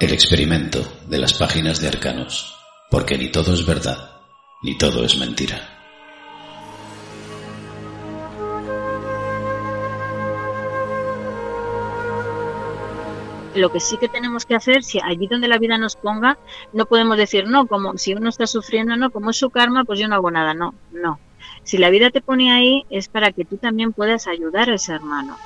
El experimento de las páginas de Arcanos, porque ni todo es verdad, ni todo es mentira. lo que sí que tenemos que hacer, si allí donde la vida nos ponga, no podemos decir, no, como si uno está sufriendo, no, como es su karma, pues yo no hago nada, no, no. Si la vida te pone ahí es para que tú también puedas ayudar a ese hermano.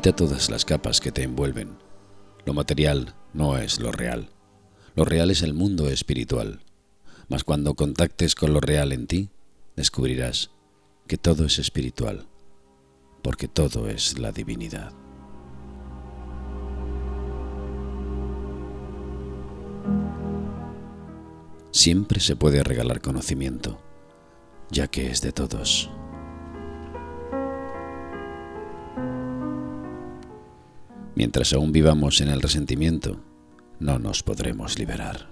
Quita todas las capas que te envuelven lo material no es lo real. Lo real es el mundo espiritual. Mas cuando contactes con lo real en ti, descubrirás que todo es espiritual, porque todo es la divinidad. Siempre se puede regalar conocimiento, ya que es de todos. Mientras aún vivamos en el resentimiento, no nos podremos liberar.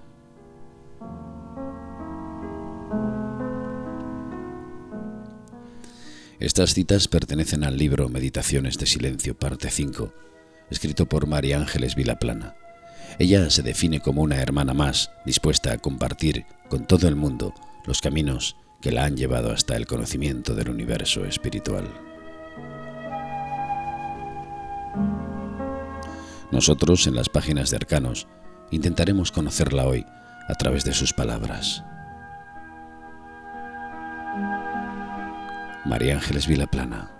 Estas citas pertenecen al libro Meditaciones de Silencio, parte 5, escrito por María Ángeles Vilaplana. Ella se define como una hermana más, dispuesta a compartir con todo el mundo los caminos que la han llevado hasta el conocimiento del universo espiritual. Nosotros, en las páginas de Arcanos, intentaremos conocerla hoy a través de sus palabras. María Ángeles Vilaplana,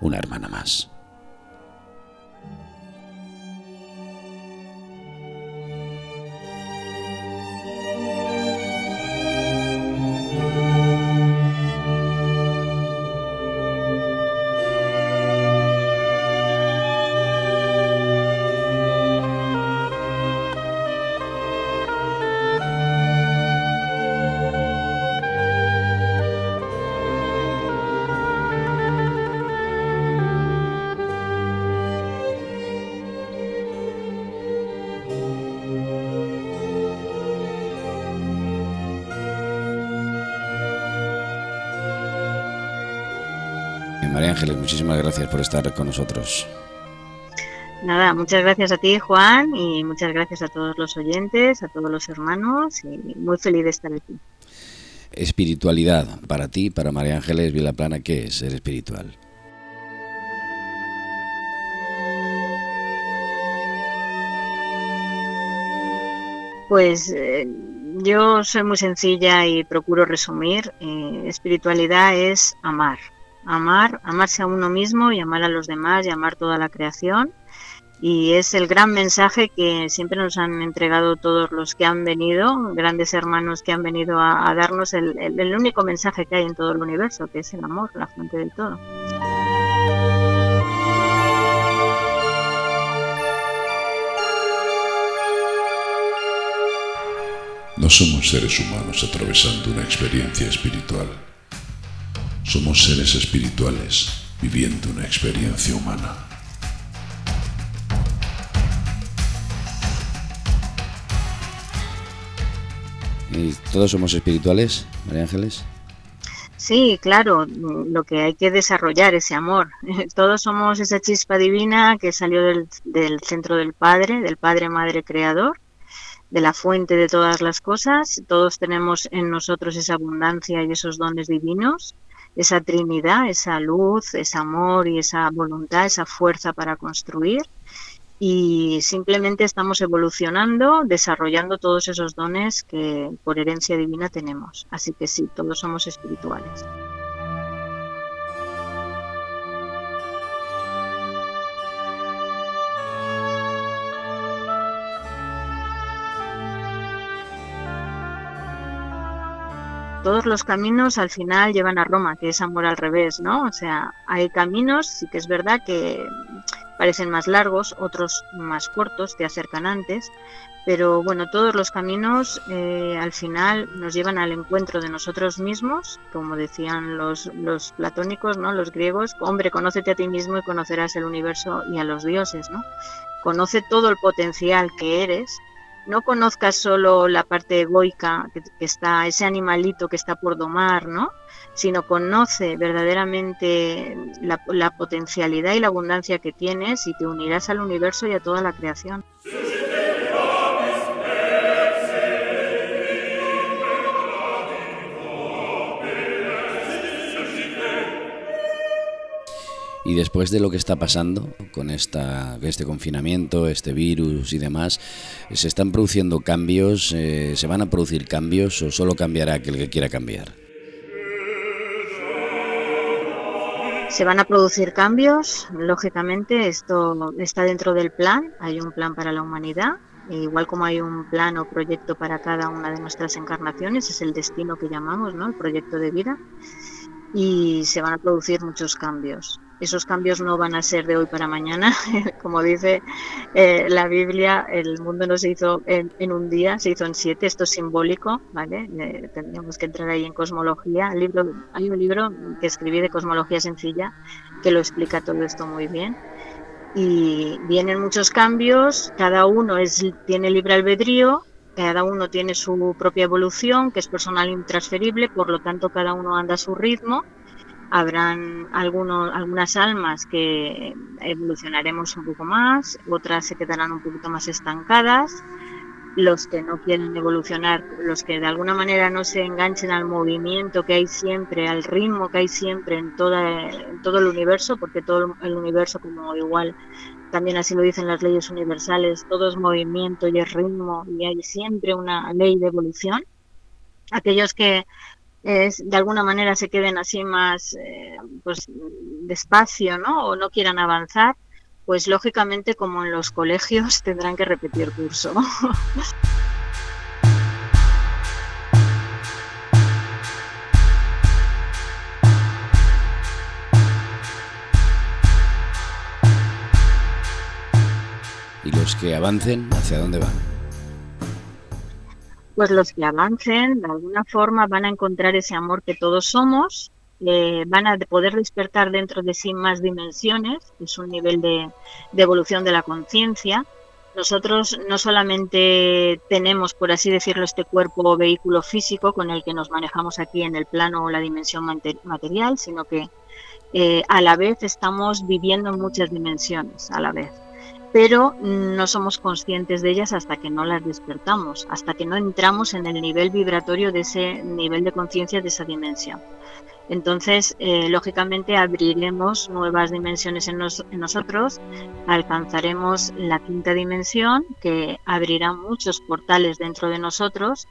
una hermana más. Ángeles, muchísimas gracias por estar con nosotros. Nada, muchas gracias a ti, Juan, y muchas gracias a todos los oyentes, a todos los hermanos, y muy feliz de estar aquí. Espiritualidad, para ti, para María Ángeles Vilaplana, ¿qué es ser espiritual? Pues eh, yo soy muy sencilla y procuro resumir. Eh, espiritualidad es amar, amar, amarse a uno mismo y amar a los demás y amar toda la creación. Y es el gran mensaje que siempre nos han entregado todos los que han venido, grandes hermanos que han venido a, darnos el, el único mensaje que hay en todo el universo, que es el amor, la fuente del todo. No somos seres humanos atravesando una experiencia espiritual somos seres espirituales viviendo una experiencia humana. ¿Y todos somos espirituales, María Ángeles? Sí, claro, lo que hay que desarrollar ese amor. Todos somos esa chispa divina que salió del, del, centro del Padre, del Padre Madre Creador, de la fuente de todas las cosas. Todos tenemos en nosotros esa abundancia y esos dones divinos esa Trinidad, esa luz, ese amor y esa voluntad, esa fuerza para construir. Y simplemente estamos evolucionando, desarrollando todos esos dones que por herencia divina tenemos. Así que sí, todos somos espirituales. Todos los caminos al final llevan a Roma, que es amor al revés, ¿no? O sea, hay caminos, sí que es verdad que parecen más largos, otros más cortos, te acercan antes, pero bueno, todos los caminos eh, al final nos llevan al encuentro de nosotros mismos, como decían los, los platónicos, ¿no? los griegos, hombre, conócete a ti mismo y conocerás el universo y a los dioses, ¿no? Conoce todo el potencial que eres no conozcas solo la parte egoica que, está, ese animalito que está por domar, ¿no? Sino conoce verdaderamente la, la potencialidad y la abundancia que tienes y te unirás al universo y a toda la creación. Y después de lo que está pasando con esta, este confinamiento, este virus y demás, ¿se están produciendo cambios? Eh, ¿Se van a producir cambios o solo cambiará aquel que quiera cambiar? Se van a producir cambios, lógicamente, esto está dentro del plan, hay un plan para la humanidad, igual como hay un plan o proyecto para cada una de nuestras encarnaciones, es el destino que llamamos, ¿no? el proyecto de vida, y se van a producir muchos cambios esos cambios no van a ser de hoy para mañana. Como dice eh, la Biblia, el mundo no se hizo en, un día, se hizo en siete. Esto es simbólico, ¿vale? Eh, tendríamos que entrar ahí en cosmología. Hay un libro que escribí de cosmología sencilla que lo explica todo esto muy bien. Y vienen muchos cambios, cada uno tiene libre albedrío, cada uno tiene su propia evolución, que es personal intransferible, por lo tanto cada uno anda a su ritmo habrán algunos, algunas almas que evolucionaremos un poco más, otras se quedarán un poquito más estancadas, los que no quieren evolucionar, los que de alguna manera no se enganchen al movimiento que hay siempre, al ritmo que hay siempre en, toda, en todo el universo, porque todo el universo como igual también así lo dicen las leyes universales, todo es movimiento y es ritmo y hay siempre una ley de evolución. Aquellos que de alguna manera se queden así más eh, pues despacio, ¿no? O no quieran avanzar, pues lógicamente como en los colegios tendrán que repetir curso. ¿Y los que avancen, hacia dónde van? Pues los que avancen de alguna forma van a encontrar ese amor que todos somos, eh, van a poder despertar dentro de sí más dimensiones, es un nivel de, evolución de la conciencia. Nosotros no solamente tenemos, por así decirlo, este cuerpo o vehículo físico con el que nos manejamos aquí en el plano o la dimensión material, sino que eh, a la vez estamos viviendo en muchas dimensiones a la vez pero no somos conscientes de ellas hasta que no las despertamos, hasta que no entramos en el nivel vibratorio de ese nivel de conciencia de esa dimensión. Entonces, eh, lógicamente, abriremos nuevas dimensiones en, nosotros, alcanzaremos la quinta dimensión, que abrirá muchos portales dentro de nosotros,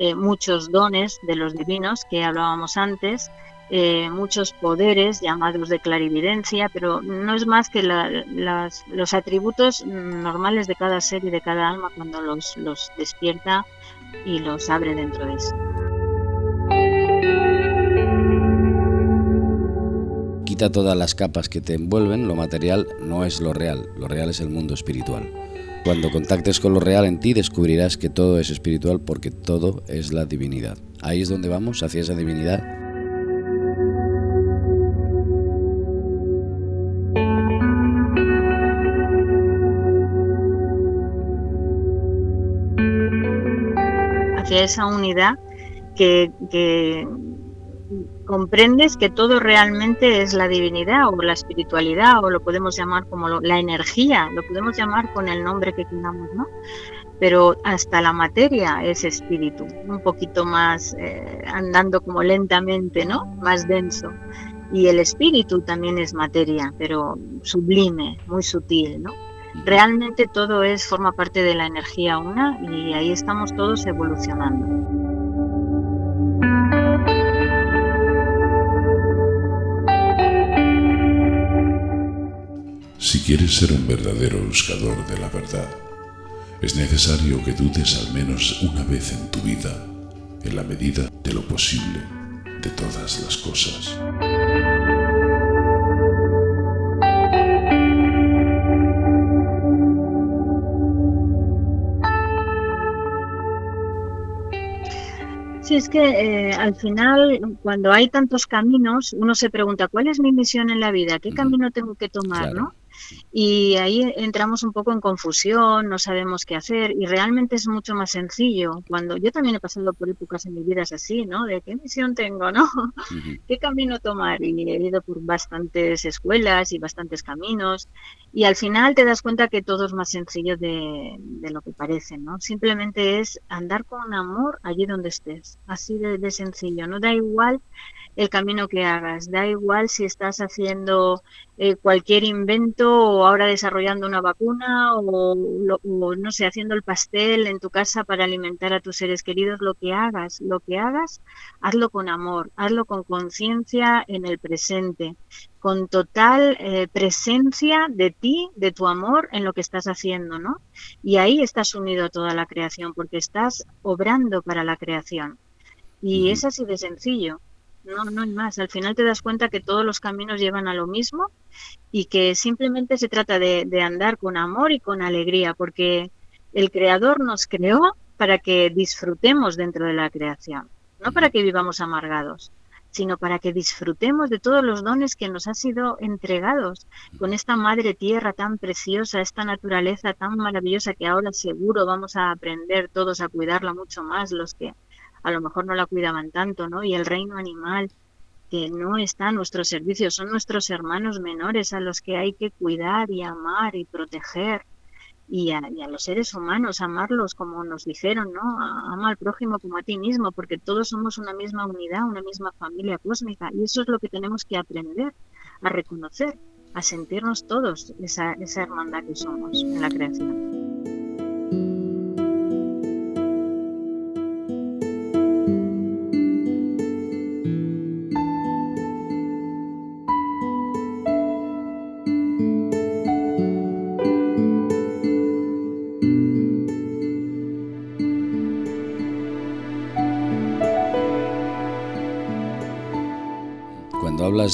eh, muchos dones de los divinos que hablábamos antes, eh, muchos poderes llamados de clarividencia, pero no es más que los atributos normales de cada ser y de cada alma cuando los, los despierta y los abre dentro de sí. Quita todas las capas que te envuelven, lo material no es lo real, lo real es el mundo espiritual. Cuando contactes con lo real en ti descubrirás que todo es espiritual porque todo es la divinidad. Ahí es donde vamos, hacia esa divinidad esa unidad que, comprendes que todo realmente es la divinidad o la espiritualidad o lo podemos llamar como la energía, lo podemos llamar con el nombre que queramos, ¿no? Pero hasta la materia es espíritu, un poquito más eh, andando como lentamente, ¿no? Más denso. Y el espíritu también es materia, pero sublime, muy sutil, ¿no? Realmente todo es forma parte de la energía una y ahí estamos todos evolucionando. Si quieres ser un verdadero buscador de la verdad, es necesario que dudes al menos una vez en tu vida, en la medida de lo posible, de todas las cosas. Es que eh, al final, cuando hay tantos caminos, uno se pregunta, ¿cuál es mi misión en la vida? ¿Qué camino tengo que tomar? ¿no? Y ahí entramos un poco en confusión, no sabemos qué hacer y realmente es mucho más sencillo. Cuando yo también he pasado por épocas en mi vida así, ¿no? De qué misión tengo, ¿no? ¿Qué camino tomar? Y he ido por bastantes escuelas y bastantes caminos y al final te das cuenta que todo es más sencillo de, de lo que parece, ¿no? Simplemente es andar con amor allí donde estés, así de, de sencillo. No da igual el camino que hagas. Da igual si estás haciendo eh, cualquier invento o ahora desarrollando una vacuna o, no sé, haciendo el pastel en tu casa para alimentar a tus seres queridos, lo que hagas, lo que hagas, hazlo con amor, hazlo con conciencia en el presente, con total eh, presencia de ti, de tu amor en lo que estás haciendo, ¿no? Y ahí estás unido a toda la creación porque estás obrando para la creación. Y es así de sencillo no, no hay más. Al final te das cuenta que todos los caminos llevan a lo mismo y que simplemente se trata de, andar con amor y con alegría, porque el Creador nos creó para que disfrutemos dentro de la creación, no para que vivamos amargados sino para que disfrutemos de todos los dones que nos han sido entregados con esta madre tierra tan preciosa, esta naturaleza tan maravillosa que ahora seguro vamos a aprender todos a cuidarla mucho más, los que a lo mejor no la cuidaban tanto, ¿no? Y el reino animal, que no está a nuestro servicio, son nuestros hermanos menores a los que hay que cuidar y amar y proteger. Y a, los seres humanos, amarlos como nos dijeron, ¿no? Ama al prójimo como a ti mismo, porque todos somos una misma unidad, una misma familia cósmica. Y eso es lo que tenemos que aprender a reconocer, a sentirnos todos esa, esa hermandad que somos en la creación.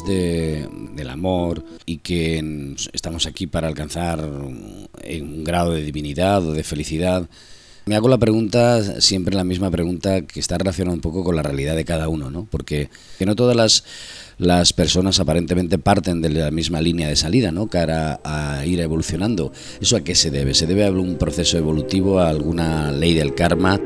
De, del amor y que estamos aquí para alcanzar un grado de divinidad o de felicidad, me hago la pregunta, siempre la misma pregunta, que está relacionada un poco con la realidad de cada uno, ¿no? Porque que no todas las, las personas aparentemente parten de la misma línea de salida, ¿no? Cara a ir evolucionando. ¿Eso a qué se debe? ¿Se debe a un proceso evolutivo, a alguna ley del karma?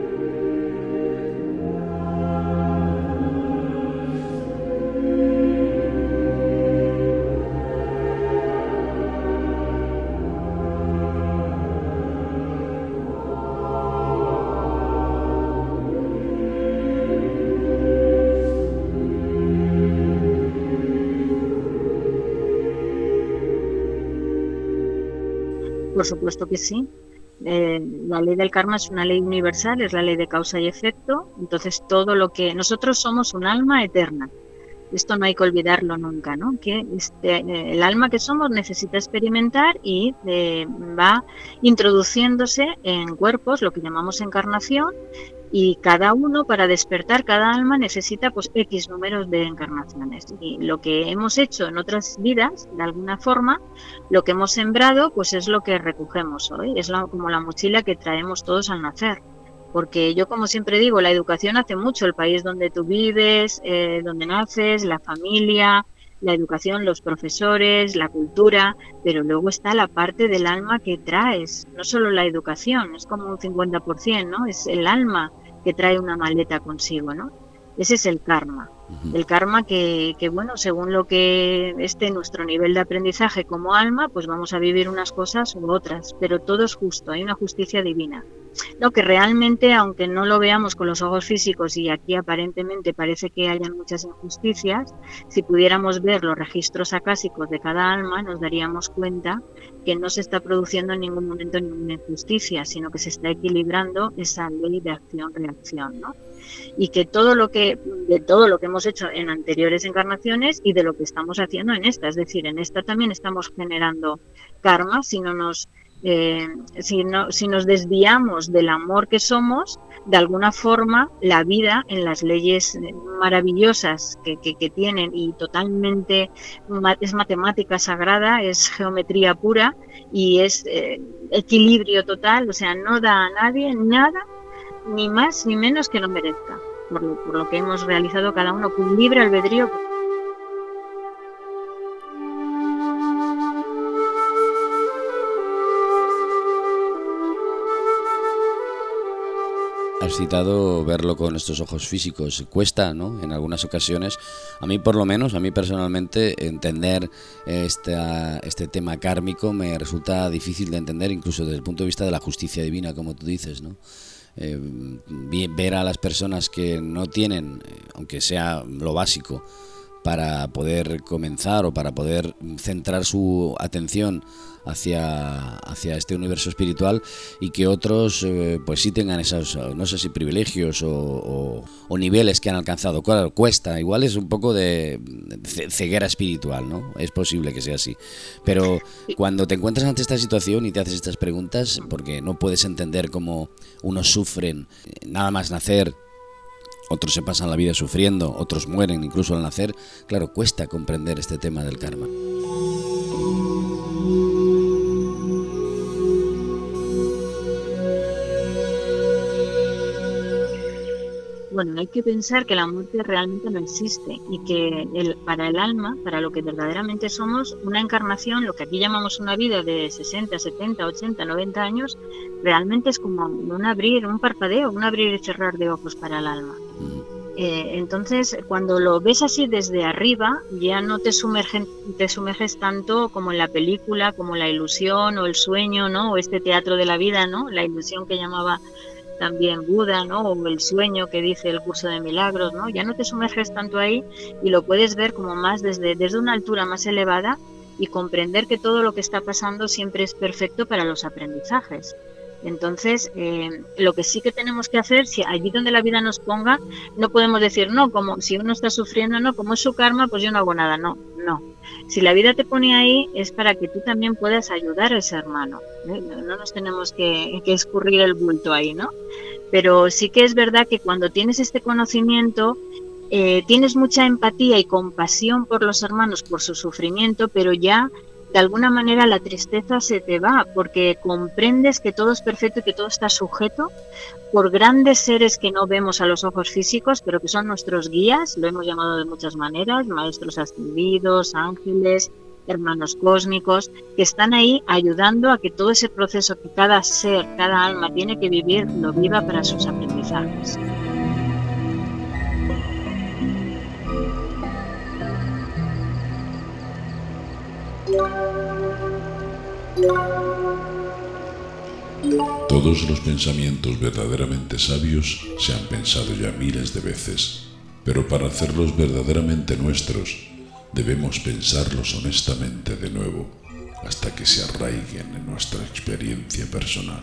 Supuesto que sí. Eh, la ley del karma es una ley universal, es la ley de causa y efecto. Entonces, todo lo que nosotros somos un alma eterna. Esto no hay que olvidarlo nunca, ¿no? Que este, eh, el alma que somos necesita experimentar y eh, va introduciéndose en cuerpos, lo que llamamos encarnación, y cada uno para despertar cada alma necesita pues X números de encarnaciones y lo que hemos hecho en otras vidas de alguna forma lo que hemos sembrado pues es lo que recogemos hoy es como la mochila que traemos todos al nacer porque yo como siempre digo la educación hace mucho el país donde tú vives eh, donde naces la familia la educación, los profesores, la cultura, pero luego está la parte del alma que traes, no solo la educación, es como un 50%, ¿no? Es el alma que trae una maleta consigo, ¿no? Ese es el karma. El karma que, que, bueno, según lo que esté nuestro nivel de aprendizaje como alma, pues vamos a vivir unas cosas u otras, pero todo es justo, hay una justicia divina. Lo que realmente, aunque no lo veamos con los ojos físicos y aquí aparentemente parece que hayan muchas injusticias, si pudiéramos ver los registros acásicos de cada alma, nos daríamos cuenta que no se está produciendo en ningún momento ninguna injusticia, sino que se está equilibrando esa ley de acción-reacción, ¿no? Y que todo lo que, de todo lo que hemos hecho en anteriores encarnaciones y de lo que estamos haciendo en esta, es decir, en esta también estamos generando karma si no nos eh, si, no, si nos desviamos del amor que somos, de alguna forma la vida en las leyes maravillosas que, que, tienen y totalmente es matemática sagrada, es geometría pura y es eh, equilibrio total, o sea, no da a nadie nada, ni más ni menos que lo merezca. por lo, que hemos realizado cada uno con libre albedrío. Has citado verlo con estos ojos físicos. Cuesta, ¿no? En algunas ocasiones, a mí por lo menos, a mí personalmente, entender este tema kármico me resulta difícil de entender, incluso desde el punto de vista de la justicia divina, como tú dices, ¿no? Eh, ver a las personas que no tienen, eh, aunque sea lo básico, para poder comenzar o para poder centrar su atención hacia, hacia este universo espiritual y que otros eh, pues sí tengan esos, no sé si privilegios o, niveles que han alcanzado. Claro, cuesta, igual es un poco de ceguera espiritual, ¿no? Es posible que sea así. Pero cuando te encuentras ante esta situación y te haces estas preguntas, porque no puedes entender cómo unos sufren eh, nada más nacer, otros se pasan la vida sufriendo, otros mueren incluso al nacer, claro, cuesta comprender este tema del karma. Bueno, hay que pensar que la muerte realmente no existe y que el, para el alma, para lo que verdaderamente somos, una encarnación, lo que aquí llamamos una vida de 60, 70, 80, 90 años, realmente es como un abrir, un parpadeo, un abrir y cerrar de ojos para el alma. Eh, entonces, cuando lo ves así desde arriba, ya no te, te sumerges tanto como en la película, como la ilusión o el sueño, ¿no? O este teatro de la vida, ¿no? La ilusión que llamaba también Buda, ¿no? O el sueño que dice el curso de milagros, ¿no? Ya no te sumerges tanto ahí y lo puedes ver como más desde, desde una altura más elevada y comprender que todo lo que está pasando siempre es perfecto para los aprendizajes. Entonces, eh, lo que sí que tenemos que hacer, si allí donde la vida nos ponga, no podemos decir, no, como si uno está sufriendo, no, como es su karma, pues yo no hago nada, no, no. Si la vida te pone ahí es para que tú también puedas ayudar a ese hermano. ¿eh? No, nos tenemos que, que, escurrir el bulto ahí, ¿no? Pero sí que es verdad que cuando tienes este conocimiento, eh, tienes mucha empatía y compasión por los hermanos, por su sufrimiento, pero ya de alguna manera la tristeza se te va porque comprendes que todo es perfecto y que todo está sujeto por grandes seres que no vemos a los ojos físicos, pero que son nuestros guías, lo hemos llamado de muchas maneras, maestros ascendidos, ángeles, hermanos cósmicos, que están ahí ayudando a que todo ese proceso que cada ser, cada alma tiene que vivir, lo viva para sus aprendizajes. Todos los pensamientos verdaderamente sabios se han pensado ya miles de veces, pero para hacerlos verdaderamente nuestros, debemos pensarlos honestamente de nuevo hasta que se arraiguen en nuestra experiencia personal.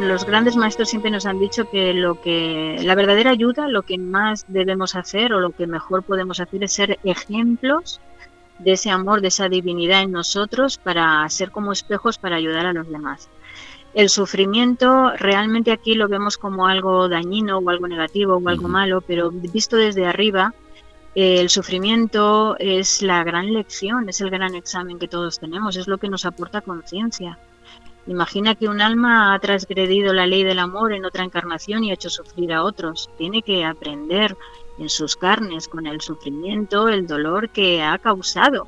Los grandes maestros siempre nos han dicho que lo que la verdadera ayuda, lo que más debemos hacer o lo que mejor podemos hacer es ser ejemplos de ese amor, de esa divinidad en nosotros para ser como espejos para ayudar a los demás. El sufrimiento realmente aquí lo vemos como algo dañino o algo negativo o algo malo, pero visto desde arriba, el sufrimiento es la gran lección, es el gran examen que todos tenemos, es lo que nos aporta conciencia. Imagina que un alma ha transgredido la ley del amor en otra encarnación y ha hecho sufrir a otros. Tiene que aprender en sus carnes con el sufrimiento, el dolor que ha causado.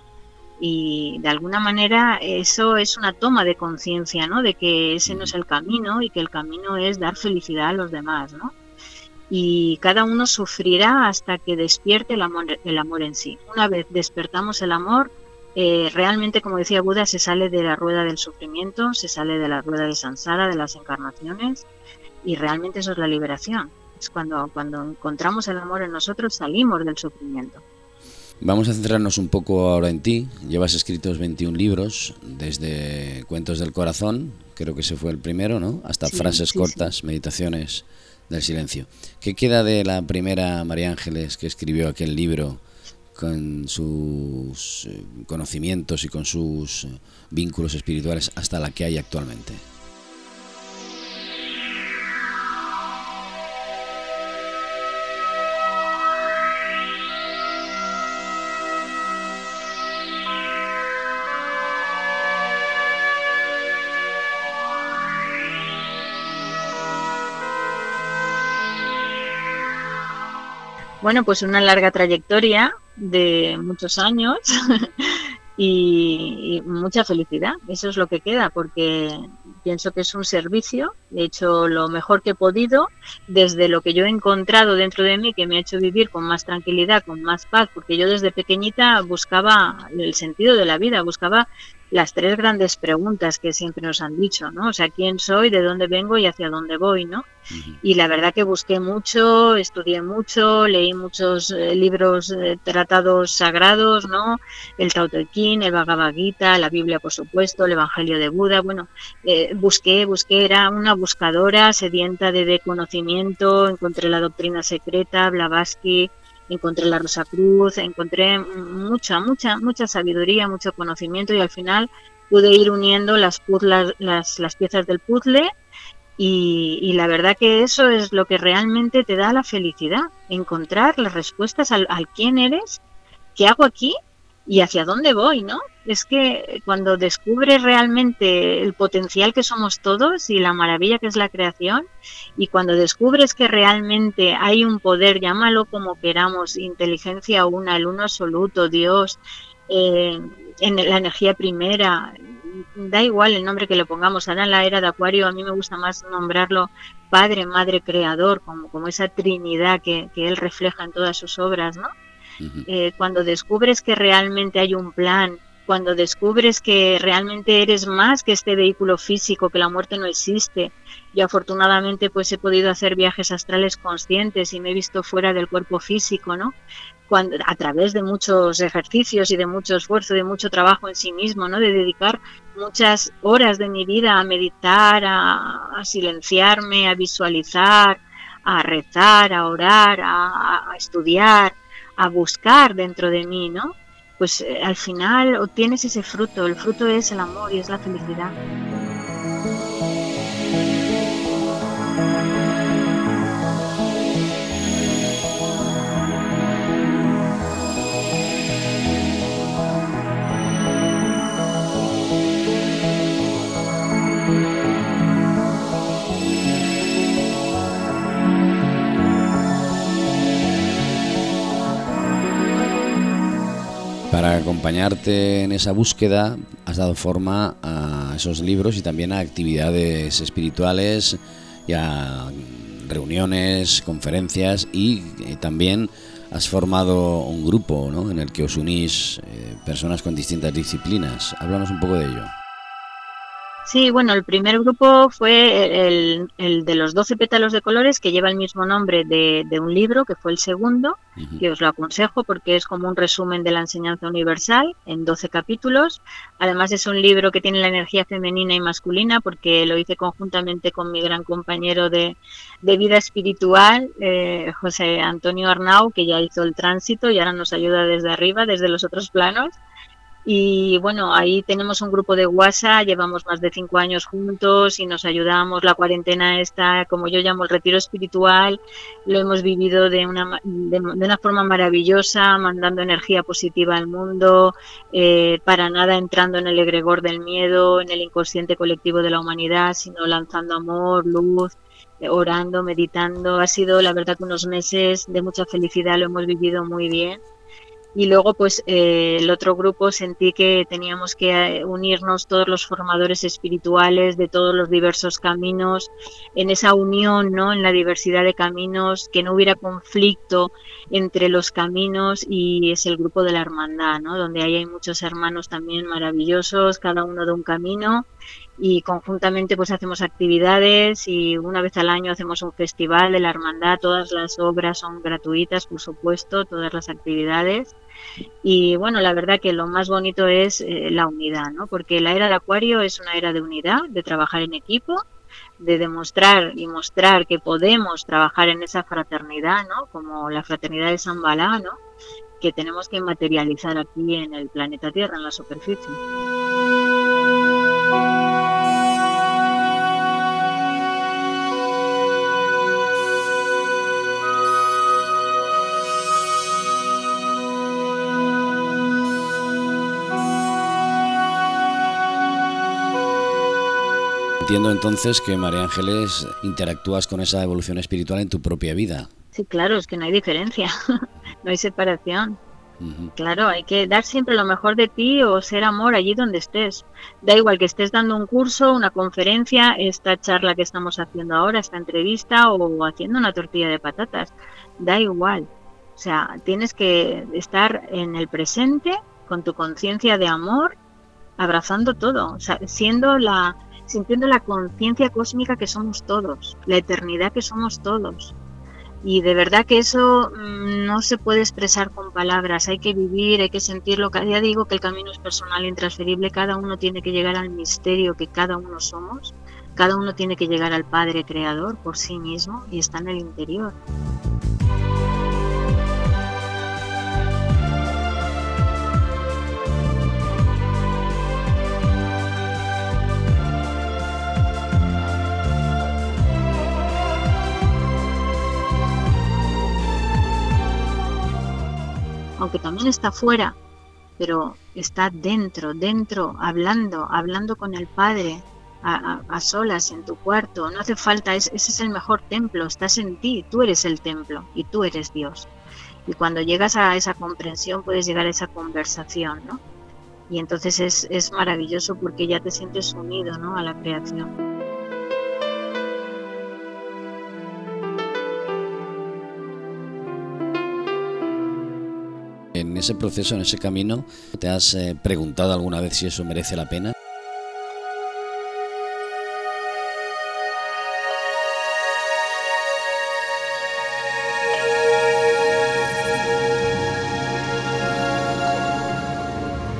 Y de alguna manera eso es una toma de conciencia, ¿no? De que ese no es el camino y que el camino es dar felicidad a los demás, ¿no? Y cada uno sufrirá hasta que despierte el amor, el amor en sí. Una vez despertamos el amor, eh, realmente, como decía Buda, se sale de la rueda del sufrimiento, se sale de la rueda de Sansara, de las encarnaciones, y realmente eso es la liberación. Es cuando, cuando encontramos el amor en nosotros, salimos del sufrimiento. Vamos a centrarnos un poco ahora en ti. Llevas escritos 21 libros, desde Cuentos del Corazón, creo que ese fue el primero, ¿no? Hasta frases cortas, meditaciones del silencio. ¿Qué queda de la primera María Ángeles que escribió aquel libro con sus eh, conocimientos y con sus eh, vínculos espirituales hasta la que hay actualmente. Bueno, pues una larga trayectoria de muchos años y, mucha felicidad. Eso es lo que queda, porque pienso que es un servicio. He hecho lo mejor que he podido desde lo que yo he encontrado dentro de mí, que me ha hecho vivir con más tranquilidad, con más paz, porque yo desde pequeñita buscaba el sentido de la vida, buscaba las tres grandes preguntas que siempre nos han dicho, ¿no? O sea, quién soy, de dónde vengo y hacia dónde voy, ¿no? Y la verdad que busqué mucho, estudié mucho, leí muchos eh, libros, eh, tratados sagrados, ¿no? El Tao Te Ching, el Bhagavad Gita, la Biblia, por supuesto, el Evangelio de Buda, bueno, eh, busqué, busqué, era una buscadora sedienta de, de conocimiento, encontré la doctrina secreta, Blavatsky, encontré la Rosa Cruz, encontré mucha, mucha, mucha sabiduría, mucho conocimiento y al final pude ir uniendo las, las, las piezas del puzzle y, la verdad que eso es lo que realmente te da la felicidad, encontrar las respuestas al, al quién eres, qué hago aquí y hacia dónde voy, ¿no? Es que cuando descubres realmente el potencial que somos todos y la maravilla que es la creación, y cuando descubres que realmente hay un poder, llámalo como queramos, inteligencia una, el uno absoluto, Dios, eh, en la energía primera, da igual el nombre que le pongamos, ahora en la era de Acuario a mí me gusta más nombrarlo Padre, Madre, Creador, como, como esa Trinidad que, que él refleja en todas sus obras, ¿no? Eh, cuando descubres que realmente hay un plan, cuando descubres que realmente eres más que este vehículo físico, que la muerte no existe. Yo afortunadamente pues he podido hacer viajes astrales conscientes y me he visto fuera del cuerpo físico, ¿no? A través de muchos ejercicios y de mucho esfuerzo, de mucho trabajo en sí mismo, ¿no? De dedicar muchas horas de mi vida a meditar, a, silenciarme, a visualizar, a rezar, a orar, a estudiar, a buscar dentro de mí, ¿no? Pues eh, al final obtienes ese fruto, el fruto es el amor y es la felicidad. Para acompañarte en esa búsqueda has dado forma a esos libros y también a actividades espirituales y a reuniones, conferencias y eh, también has formado un grupo ¿no? en el que os unís eh, personas con distintas disciplinas. Háblanos un poco de ello. Sí, bueno, el primer grupo fue el, de los 12 pétalos de colores, que lleva el mismo nombre de, un libro, que fue el segundo, que os lo aconsejo porque es como un resumen de la enseñanza universal en 12 capítulos. Además es un libro que tiene la energía femenina y masculina, porque lo hice conjuntamente con mi gran compañero de, vida espiritual, eh, José Antonio Arnau, que ya hizo el tránsito y ahora nos ayuda desde arriba, desde los otros planos. Y bueno, ahí tenemos un grupo de WhatsApp, llevamos más de cinco años juntos y nos ayudamos. La cuarentena está, como yo llamo, el retiro espiritual. Lo hemos vivido de una, de, una forma maravillosa, mandando energía positiva al mundo, eh, para nada entrando en el egregor del miedo, en el inconsciente colectivo de la humanidad, sino lanzando amor, luz, orando, meditando. Ha sido, la verdad, unos meses de mucha felicidad, lo hemos vivido muy bien y luego pues eh, el otro grupo sentí que teníamos que eh, unirnos todos los formadores espirituales de todos los diversos caminos en esa unión no en la diversidad de caminos que no hubiera conflicto entre los caminos y es el grupo de la hermandad no donde hay muchos hermanos también maravillosos cada uno de un camino y conjuntamente pues hacemos actividades y una vez al año hacemos un festival de la hermandad, todas las obras son gratuitas por supuesto, todas las actividades y bueno, la verdad que lo más bonito es eh, la unidad, ¿no? Porque la era de Acuario es una era de unidad, de trabajar en equipo, de demostrar y mostrar que podemos trabajar en esa fraternidad, ¿no? Como la fraternidad de San Balá, ¿no? que tenemos que materializar aquí en el planeta Tierra, en la superficie. Entiendo entonces que María Ángeles interactúas con esa evolución espiritual en tu propia vida. Sí, claro, es que no hay diferencia, no hay separación. Claro, hay que dar siempre lo mejor de ti o ser amor allí donde estés. Da igual que estés dando un curso, una conferencia, esta charla que estamos haciendo ahora, esta entrevista o haciendo una tortilla de patatas. Da igual. O sea, tienes que estar en el presente con tu conciencia de amor, abrazando todo, o sea, siendo la, sintiendo la conciencia cósmica que somos todos, la eternidad que somos todos. Y de verdad que eso mm, no se puede expresar con palabras, hay que vivir, hay que sentirlo. Cada día digo que el camino es personal, intransferible, cada uno tiene que llegar al misterio que cada uno somos, cada uno tiene que llegar al Padre Creador por sí mismo y está en el interior. Aunque también está fuera, pero está dentro, dentro, hablando, hablando con el Padre, a, solas en tu cuarto. No hace falta, ese es el mejor templo, estás en ti, tú eres el templo y tú eres Dios. Y cuando llegas a esa comprensión puedes llegar a esa conversación, ¿no? Y entonces es, es maravilloso porque ya te sientes unido, ¿no? A la creación. Ese proceso, en ese camino, ¿te has eh, preguntado alguna vez si eso merece la pena?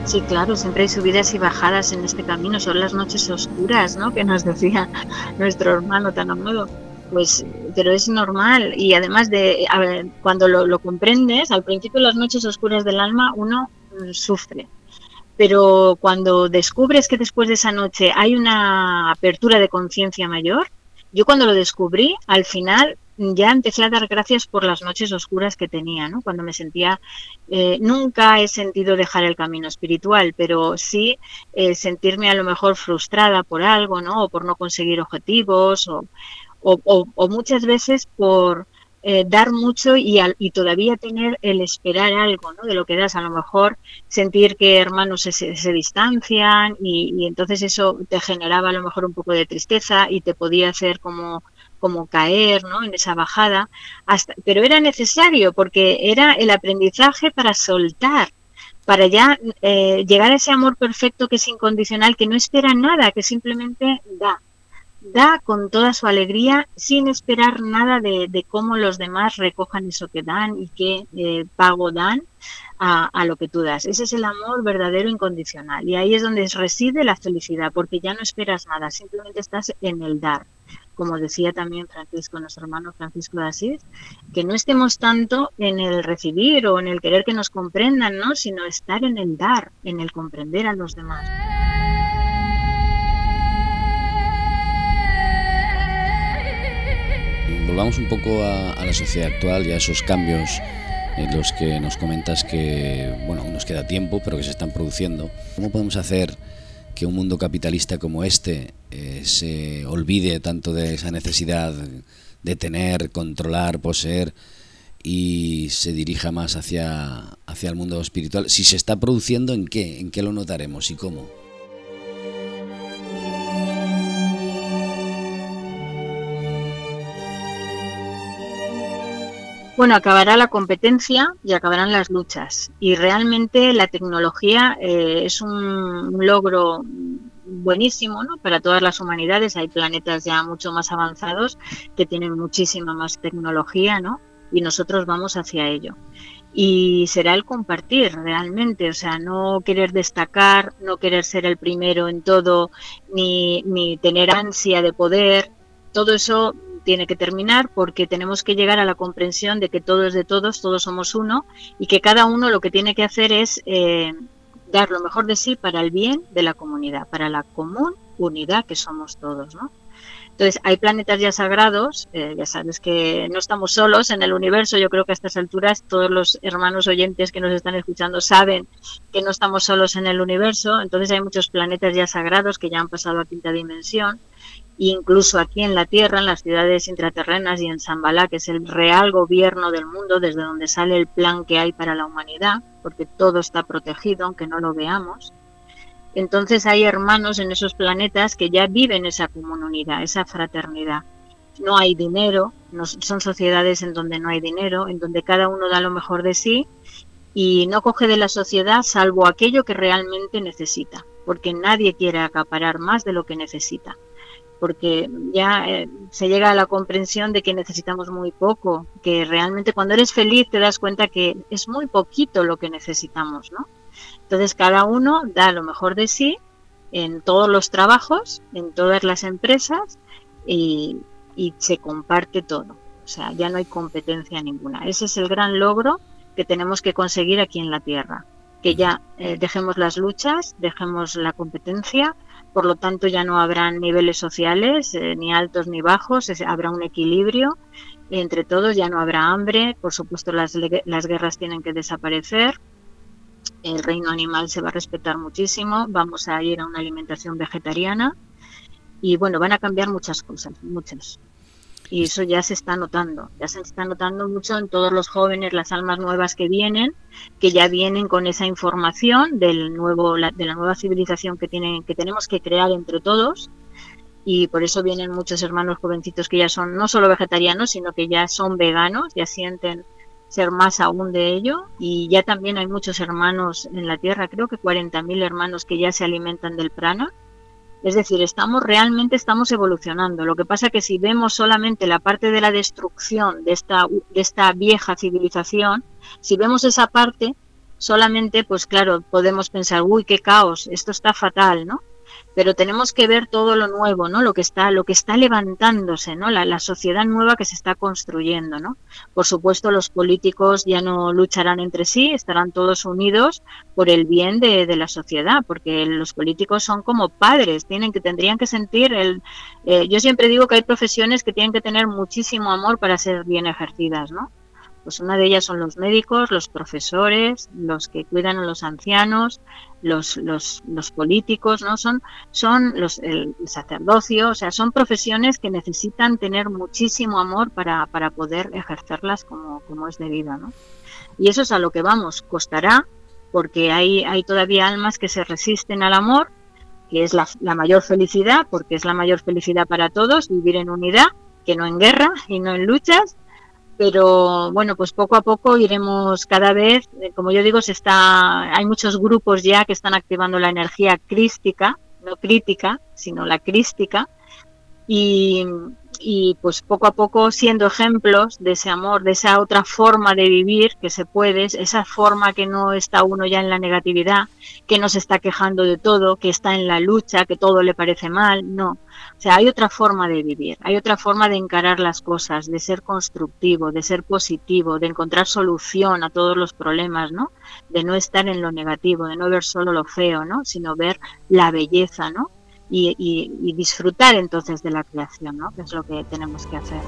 Sí, claro, siempre hay subidas y bajadas en este camino, son las noches oscuras, ¿no? Que nos decía nuestro hermano tan amado pues, pero es normal y además de, cuando lo, comprendes, al principio las noches oscuras del alma uno mm, sufre, pero cuando descubres que después de esa noche hay una apertura de conciencia mayor, yo cuando lo descubrí, al final ya empecé a dar gracias por las noches oscuras que tenía, ¿no? Cuando me sentía, eh, nunca he sentido dejar el camino espiritual, pero sí eh, sentirme a lo mejor frustrada por algo, ¿no? O por no conseguir objetivos, o, o, muchas veces por eh, dar mucho y, y, todavía tener el esperar algo de lo que das. A lo mejor sentir que hermanos se, se, distancian y, entonces eso te generaba a lo mejor un poco de tristeza y te podía hacer como como caer ¿no? en esa bajada, hasta, pero era necesario porque era el aprendizaje para soltar, para ya eh, llegar a ese amor perfecto que es incondicional, que no espera nada, que simplemente da da con toda su alegría sin esperar nada de, cómo los demás recojan eso que dan y qué eh, pago dan a, a, lo que tú das. Ese es el amor verdadero incondicional y ahí es donde reside la felicidad porque ya no esperas nada, simplemente estás en el dar. Como decía también Francisco, nuestro hermano Francisco de Asís, que no estemos tanto en el recibir o en el querer que nos comprendan, ¿no? sino estar en el dar, en el comprender a los demás. Volvamos un poco a, la sociedad actual y a esos cambios en los que nos comentas que, bueno, nos queda tiempo, pero que se están produciendo. ¿Cómo podemos hacer que un mundo capitalista como este eh, se olvide tanto de esa necesidad de tener, controlar, poseer y se dirija más hacia, hacia el mundo espiritual? Si se está produciendo, ¿en qué? ¿En qué lo notaremos y cómo? Bueno, acabará la competencia y acabarán las luchas. Y realmente la tecnología eh, es un logro buenísimo ¿no? para todas las humanidades. Hay planetas ya mucho más avanzados que tienen muchísima más tecnología, ¿no? Y nosotros vamos hacia ello. Y será el compartir realmente, o sea, no querer destacar, no querer ser el primero en todo, ni, ni tener ansia de poder. Todo eso tiene que terminar porque tenemos que llegar a la comprensión de que todo es de todos, todos somos uno y que cada uno lo que tiene que hacer es eh, dar lo mejor de sí para el bien de la comunidad, para la común unidad que somos todos, ¿no? Entonces, hay planetas ya sagrados, eh, ya sabes que no estamos solos en el universo, yo creo que a estas alturas todos los hermanos oyentes que nos están escuchando saben que no estamos solos en el universo, entonces hay muchos planetas ya sagrados que ya han pasado a quinta dimensión, incluso aquí en la Tierra, en las ciudades intraterrenas y en Zambalá, que es el real gobierno del mundo, desde donde sale el plan que hay para la humanidad, porque todo está protegido, aunque no lo veamos. Entonces hay hermanos en esos planetas que ya viven esa comunidad, esa fraternidad. No hay dinero, no, son sociedades en donde no hay dinero, en donde cada uno da lo mejor de sí y no coge de la sociedad salvo aquello que realmente necesita, porque nadie quiere acaparar más de lo que necesita, porque ya eh, se llega a la comprensión de que necesitamos muy poco, que realmente cuando eres feliz te das cuenta que es muy poquito lo que necesitamos, ¿no? Entonces cada uno da lo mejor de sí en todos los trabajos, en todas las empresas y, se comparte todo. O sea, ya no hay competencia ninguna. Ese es el gran logro que tenemos que conseguir aquí en la Tierra. Que ya eh, dejemos las luchas, dejemos la competencia, por lo tanto ya no habrá niveles sociales, eh, ni altos ni bajos, habrá un equilibrio entre todos, ya no habrá hambre, por supuesto las, las guerras tienen que desaparecer, el reino animal se va a respetar muchísimo, vamos a ir a una alimentación vegetariana y bueno, van a cambiar muchas cosas, muchas. Y eso ya se está notando, ya se está notando mucho en todos los jóvenes, las almas nuevas que vienen, que ya vienen con esa información del nuevo, de la nueva civilización que, tienen, que tenemos que crear entre todos. Y por eso vienen muchos hermanos jovencitos que ya son no solo vegetarianos, sino que ya son veganos, ya sienten ser más aún de ello y ya también hay muchos hermanos en la tierra, creo que 40.000 hermanos que ya se alimentan del prana. Es decir, estamos realmente estamos evolucionando. Lo que pasa que si vemos solamente la parte de la destrucción de esta de esta vieja civilización, si vemos esa parte solamente pues claro, podemos pensar, "Uy, qué caos, esto está fatal", ¿no? Pero tenemos que ver todo lo nuevo, ¿no? Lo que está, lo que está levantándose, ¿no? La, sociedad nueva que se está construyendo, ¿no? Por supuesto, los políticos ya no lucharán entre sí, estarán todos unidos por el bien de, la sociedad, porque los políticos son como padres, tienen que tendrían que sentir el. Eh, yo siempre digo que hay profesiones que tienen que tener muchísimo amor para ser bien ejercidas, ¿no? Pues una de ellas son los médicos, los profesores, los que cuidan a los ancianos, los, los, políticos, ¿no? Son, son los, el sacerdocio, o sea, son profesiones que necesitan tener muchísimo amor para, para poder ejercerlas como, como es debido, ¿no? Y eso es a lo que vamos, costará, porque hay, hay todavía almas que se resisten al amor, que es la mayor felicidad, porque es la mayor felicidad para todos, vivir en unidad, que no en guerra y no en luchas, pero bueno, pues poco a poco iremos cada vez, eh, como yo digo, se está, hay muchos grupos ya que están activando la energía crística, no crítica, sino la crística, y, pues poco a poco siendo ejemplos de ese amor, de esa otra forma de vivir que se puede, esa forma que no está uno ya en la negatividad, que no se está quejando de todo, que está en la lucha, que todo le parece mal, no. O sea, hay otra forma de vivir, hay otra forma de encarar las cosas, de ser constructivo, de ser positivo, de encontrar solución a todos los problemas, ¿no? De no estar en lo negativo, de no ver solo lo feo, ¿no? Sino ver la belleza, ¿no? Y, disfrutar entonces de la creación, ¿no? que es lo que tenemos que hacer.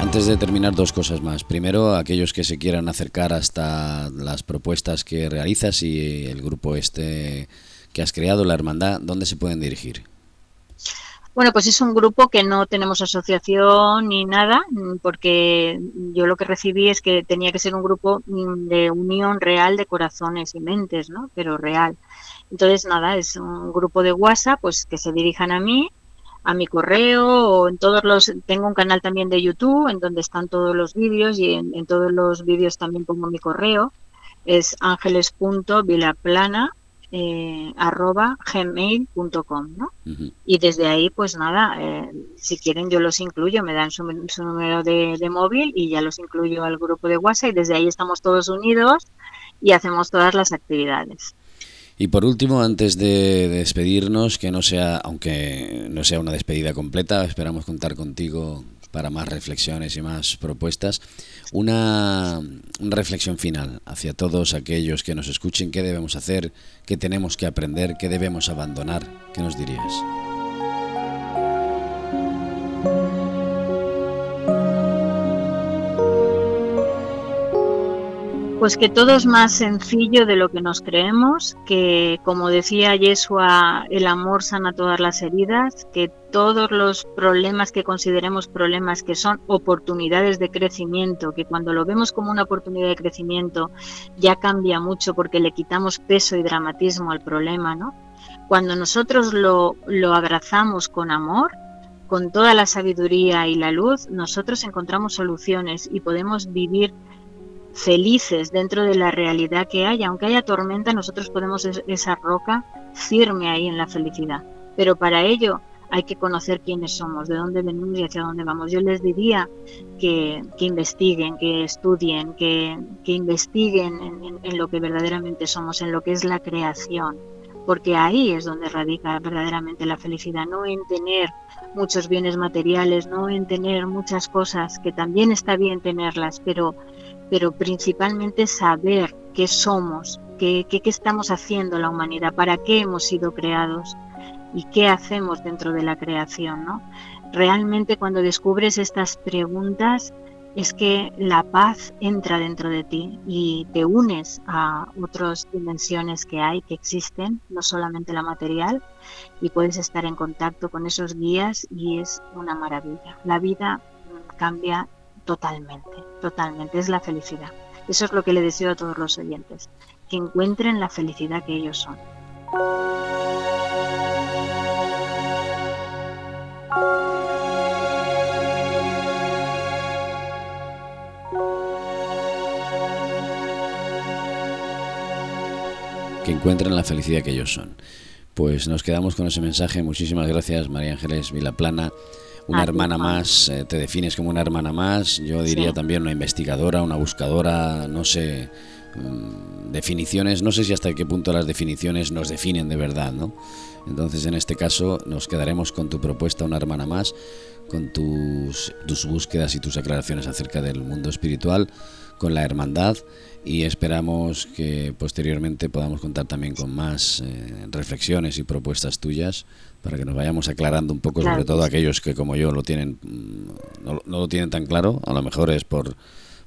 Antes de terminar, dos cosas más. Primero, aquellos que se quieran acercar hasta las propuestas que realizas y el grupo este que has creado, la hermandad, ¿dónde se pueden dirigir? Bueno, pues es un grupo que no tenemos asociación ni nada, porque yo lo que recibí es que tenía que ser un grupo de unión real de corazones y mentes, ¿no? Pero real. Entonces, nada, es un grupo de WhatsApp, pues que se dirijan a mí, a mi correo o en todos los... Tengo un canal también de YouTube en donde están todos los vídeos y en, en todos los vídeos también pongo mi correo. Es ángeles.vilaplana eh, arroba gmail.com, ¿no? Y desde ahí, pues nada, eh, si quieren yo los incluyo, me dan su, número de, de, móvil y ya los incluyo al grupo de WhatsApp y desde ahí estamos todos unidos y hacemos todas las actividades. Y por último, antes de despedirnos, que no sea, aunque no sea una despedida completa, esperamos contar contigo para más reflexiones y más propuestas. Una, reflexión final hacia todos aquellos que nos escuchen, qué debemos hacer, qué tenemos que aprender, qué debemos abandonar, ¿qué nos dirías? Pues que todo es más sencillo de lo que nos creemos, que como decía Yeshua, el amor sana todas las heridas, que todos los problemas que consideremos problemas que son oportunidades de crecimiento, que cuando lo vemos como una oportunidad de crecimiento ya cambia mucho porque le quitamos peso y dramatismo al problema, ¿no? Cuando nosotros lo, lo abrazamos con amor, con toda la sabiduría y la luz, nosotros encontramos soluciones y podemos vivir felices dentro de la realidad que haya. Aunque haya tormenta, nosotros podemos esa roca firme ahí en la felicidad. Pero para ello hay que conocer quiénes somos, de dónde venimos y hacia dónde vamos. Yo les diría que, investiguen, que estudien, que, investiguen en, en, lo que verdaderamente somos, en lo que es la creación, porque ahí es donde radica verdaderamente la felicidad, no en tener muchos bienes materiales, no en tener muchas cosas, que también está bien tenerlas, pero pero principalmente saber qué somos, qué, qué, estamos haciendo la humanidad, para qué hemos sido creados y qué hacemos dentro de la creación. ¿no? Realmente cuando descubres estas preguntas es que la paz entra dentro de ti y te unes a otras dimensiones que hay, que existen, no solamente la material, y puedes estar en contacto con esos guías y es una maravilla. La vida cambia totalmente, totalmente, es la felicidad. Eso es lo que le deseo a todos los oyentes, que encuentren la felicidad que ellos son. Que encuentren la felicidad que ellos son. Pues nos quedamos con ese mensaje. Muchísimas gracias, María Ángeles Vilaplana una hermana más, eh, te defines como una hermana más, yo diría también una investigadora, una buscadora, no sé, mm, definiciones, no sé si hasta qué punto las definiciones nos definen de verdad, ¿no? Entonces en este caso nos quedaremos con tu propuesta, una hermana más, con tus, tus búsquedas y tus aclaraciones acerca del mundo espiritual, con la hermandad y esperamos que posteriormente podamos contar también con más eh, reflexiones y propuestas tuyas para que nos vayamos aclarando un poco, sobre todo aquellos que como yo lo tienen mm, no, lo tienen tan claro, a lo mejor es por,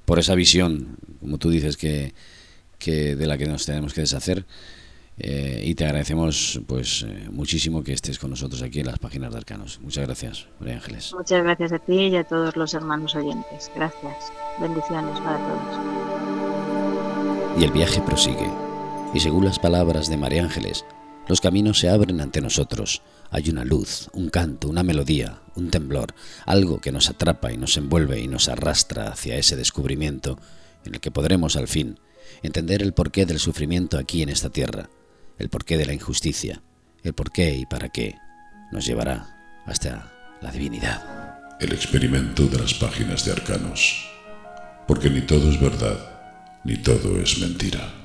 por esa visión, como tú dices, que, que de la que nos tenemos que deshacer. Eh, y te agradecemos pues eh, muchísimo que estés con nosotros aquí en las páginas de Arcanos. Muchas gracias, María Ángeles. Muchas gracias a ti y a todos los hermanos oyentes. Gracias. Bendiciones para todos. Y el viaje prosigue. Y según las palabras de María Ángeles, los caminos se abren ante nosotros hay una luz, un canto, una melodía, un temblor, algo que nos atrapa y nos envuelve y nos arrastra hacia ese descubrimiento en el que podremos al fin entender el porqué del sufrimiento aquí en esta tierra, el porqué de la injusticia, el porqué y para qué nos llevará hasta la divinidad. El experimento de las páginas de Arcanos, porque ni todo es verdad, ni todo es mentira.